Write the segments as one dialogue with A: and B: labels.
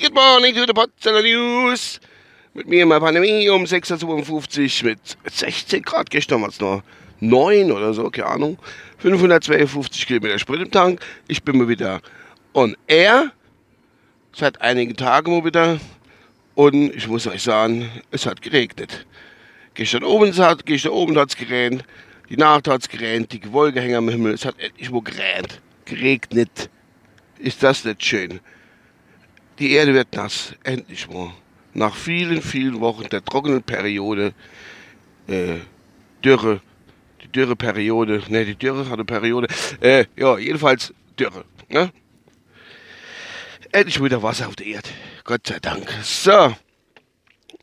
A: Good morning to the Potsdamer News. Mit mir in der Pandemie um 6.52 Uhr mit 16 Grad. Gestern war es noch 9 oder so, keine Ahnung. 552 Kilometer Sprit im Tank. Ich bin mal wieder on air. Seit einigen Tagen mal wieder. Und ich muss euch sagen, es hat geregnet. Gestern oben hat gestern oben hat's geregnet. Die Nacht hat es geregnet. Die Wolke hängen am Himmel. Es hat endlich mal geregnet. Geregnet. Ist das nicht schön? Die Erde wird nass. Endlich mal nach vielen, vielen Wochen der trockenen Periode, äh, Dürre, die Dürreperiode, ne, die Dürre hat eine Periode, äh, ja, jedenfalls Dürre, ne? Endlich wieder Wasser auf der Erde, Gott sei Dank. So,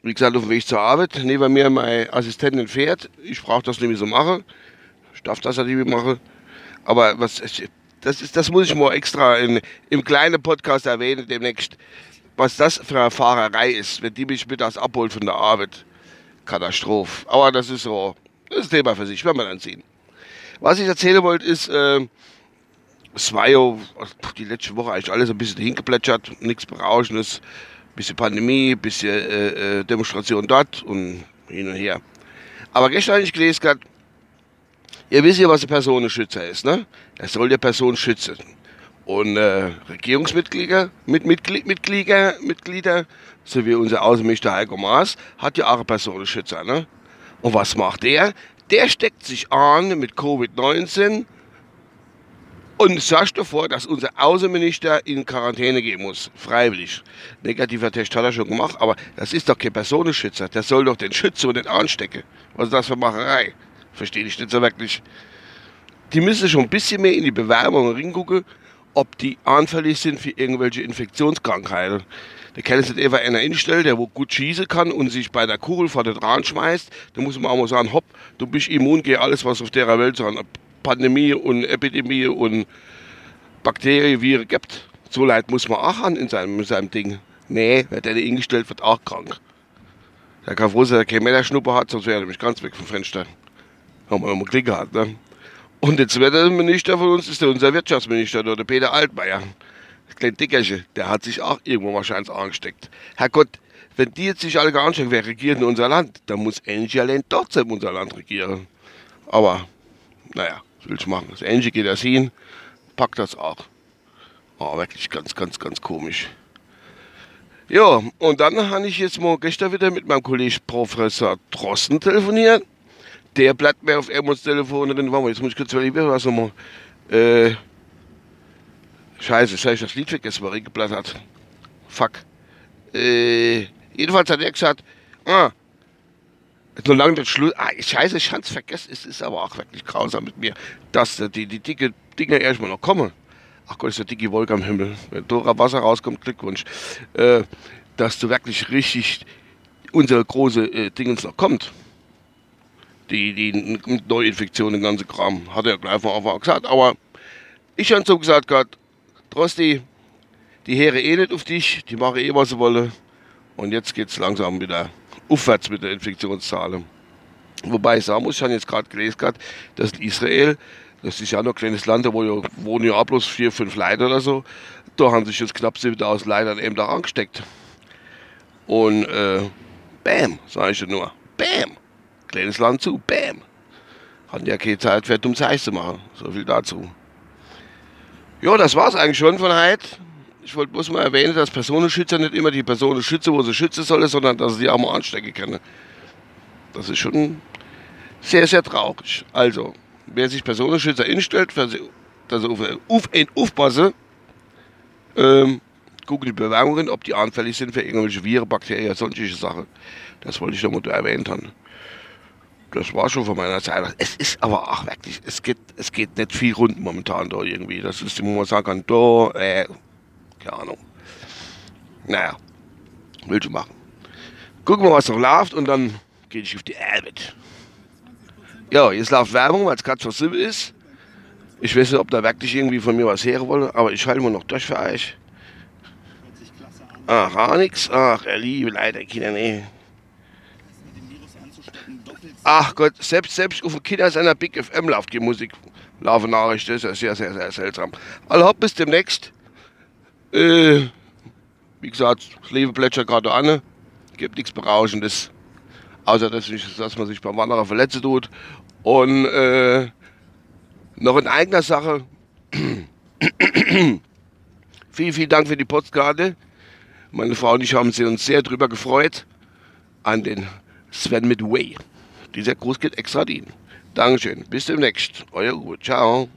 A: wie gesagt, auf dem Weg zur Arbeit, neben mir mein Assistentin fährt, ich brauche das nicht mehr so machen, ich darf das ja nicht mehr machen, aber was, das, ist, das muss ich mal extra in, im kleinen Podcast erwähnen demnächst was das für eine Fahrerei ist, wenn die mich mittags abholt von der Arbeit. Katastrophe. Aber das ist so, das ist Thema für sich, wenn wir dann sehen. Was ich erzählen wollte, ist, äh, es war ja die letzte Woche eigentlich alles ein bisschen hingeplätschert, nichts Berauschendes, bisschen Pandemie, bisschen äh, äh, Demonstration dort und hin und her. Aber gestern habe ich gelesen, grad, ihr wisst ja, was ein Personenschützer ist, ne? Er soll der Person schützen. Und äh, Regierungsmitglieder, mit, Mitglied, Mitglieder, Mitglieder, so wie unser Außenminister Heiko Maas, hat ja auch einen Personenschützer. Ne? Und was macht der? Der steckt sich an mit Covid-19 und sagt davor, dass unser Außenminister in Quarantäne gehen muss. Freiwillig. Negativer Test hat er schon gemacht, aber das ist doch kein Personenschützer. Der soll doch den schützen und den anstecken. Was ist das für Macherei? Verstehe ich nicht so wirklich. Die müssen schon ein bisschen mehr in die Bewerbung reingucken ob die anfällig sind für irgendwelche Infektionskrankheiten. Da kann es nicht einfach einer instellen, der wo gut schießen kann und sich bei der Kugel vor den Rand schmeißt. Da muss man auch mal sagen, hopp, du bist immun gegen alles, was auf der Welt so an Pandemie und Epidemie und Bakterien, Viren gibt. So leid muss man auch haben in seinem, in seinem Ding. Nee, wer der nicht eingestellt wird, auch krank. Der kann froh sein, dass er keine Männerschnuppe hat, sonst wäre er nämlich ganz weg vom Fenster. Haben wir mal Glück gehabt, ne? Und der zweite Minister von uns ist der, unser Wirtschaftsminister, der Peter Altmaier. Das kleine Dickerchen, der hat sich auch irgendwo wahrscheinlich angesteckt. Herrgott, wenn die jetzt sich alle anstecken, wer regiert in unser Land? Dann muss Angie allein trotzdem unser Land regieren. Aber, naja, was will ich machen? Das Angie geht das hin, packt das auch. Oh, wirklich ganz, ganz, ganz komisch. Ja, und dann habe ich jetzt mal gestern wieder mit meinem Kollegen Professor Drosten telefoniert der bleibt mir auf Emmons Telefon drin. Warte mal, jetzt muss ich kurz überlegen, was nochmal. Äh, scheiße, jetzt habe ich das Lied vergessen, was er geblättert hat. Fuck. Äh, jedenfalls hat er gesagt, ah, so lange der Schluss. Ah, scheiße, ich hab's vergessen. Es ist aber auch wirklich grausam mit mir, dass die, die dicke Dinger erstmal noch kommen. Ach Gott, ist der dicke Wolke am Himmel. Wenn Dora Wasser rauskommt, Glückwunsch. Äh, dass du wirklich richtig unser große äh, Dingens noch kommt die, die Neuinfektion, den ganzen Kram. Hat er gleich von Anfang an gesagt. Aber ich habe so gesagt, Gott, Trosti, die Heere eh nicht auf dich, die machen eh, was sie wollen. Und jetzt geht es langsam wieder aufwärts mit der Infektionszahlen. Wobei ich sagen muss, ich habe jetzt gerade gelesen, grad, dass Israel, das ist ja noch ein kleines Land, da wohnen ja bloß vier, fünf Leute oder so, da haben sich jetzt knapp 7000 Leute eben da angesteckt. Und äh, bam, sage ich dir nur, bam kleines Land zu, bam. Hatten ja keine Zeit für dummes Eis zu machen. So viel dazu. Ja, das war's eigentlich schon von heute. Ich wollte bloß mal erwähnen, dass Personenschützer nicht immer die Personen schützen, wo sie schützen sollen, sondern dass sie die auch mal anstecken können. Das ist schon sehr, sehr traurig. Also, wer sich Personenschützer instellt, dass er auf, auf aufpassen, ähm, gucken die Bewerbungen, ob die anfällig sind für irgendwelche Viren, Bakterien, solche Sachen. Das wollte ich nochmal erwähnt haben das war schon von meiner Seite. Es ist aber auch wirklich, es geht, es geht nicht viel rund momentan da irgendwie. Das ist, wo man sagen kann, da, äh, keine Ahnung. Naja, will schon machen. Gucken wir, was noch läuft und dann gehe ich auf die Arbeit. Ja, jetzt läuft Werbung, weil es gerade so simpel ist. Ich weiß nicht, ob da wirklich irgendwie von mir was her wollen, aber ich halte mal noch durch für euch. Ach, auch nix. Ach, er liebe leider Kinder, nee. Ach Gott, selbst, selbst auf dem Kinder seiner Big FM läuft die Musik. Laufen Nachrichten, das ist ja sehr, sehr, sehr seltsam. Also bis demnächst. Äh, wie gesagt, das Leben plätschert gerade an. Gibt nichts Berauschendes. Außer, dass, ich, dass man sich beim Wanderer verletzen tut. Und äh, noch in eigener Sache. vielen, vielen Dank für die Postkarte. Meine Frau und ich haben uns sehr drüber gefreut. An den Sven mit Way. Dieser Gruß geht extra dienen. Dankeschön. Bis demnächst. Euer Uwe. Ciao.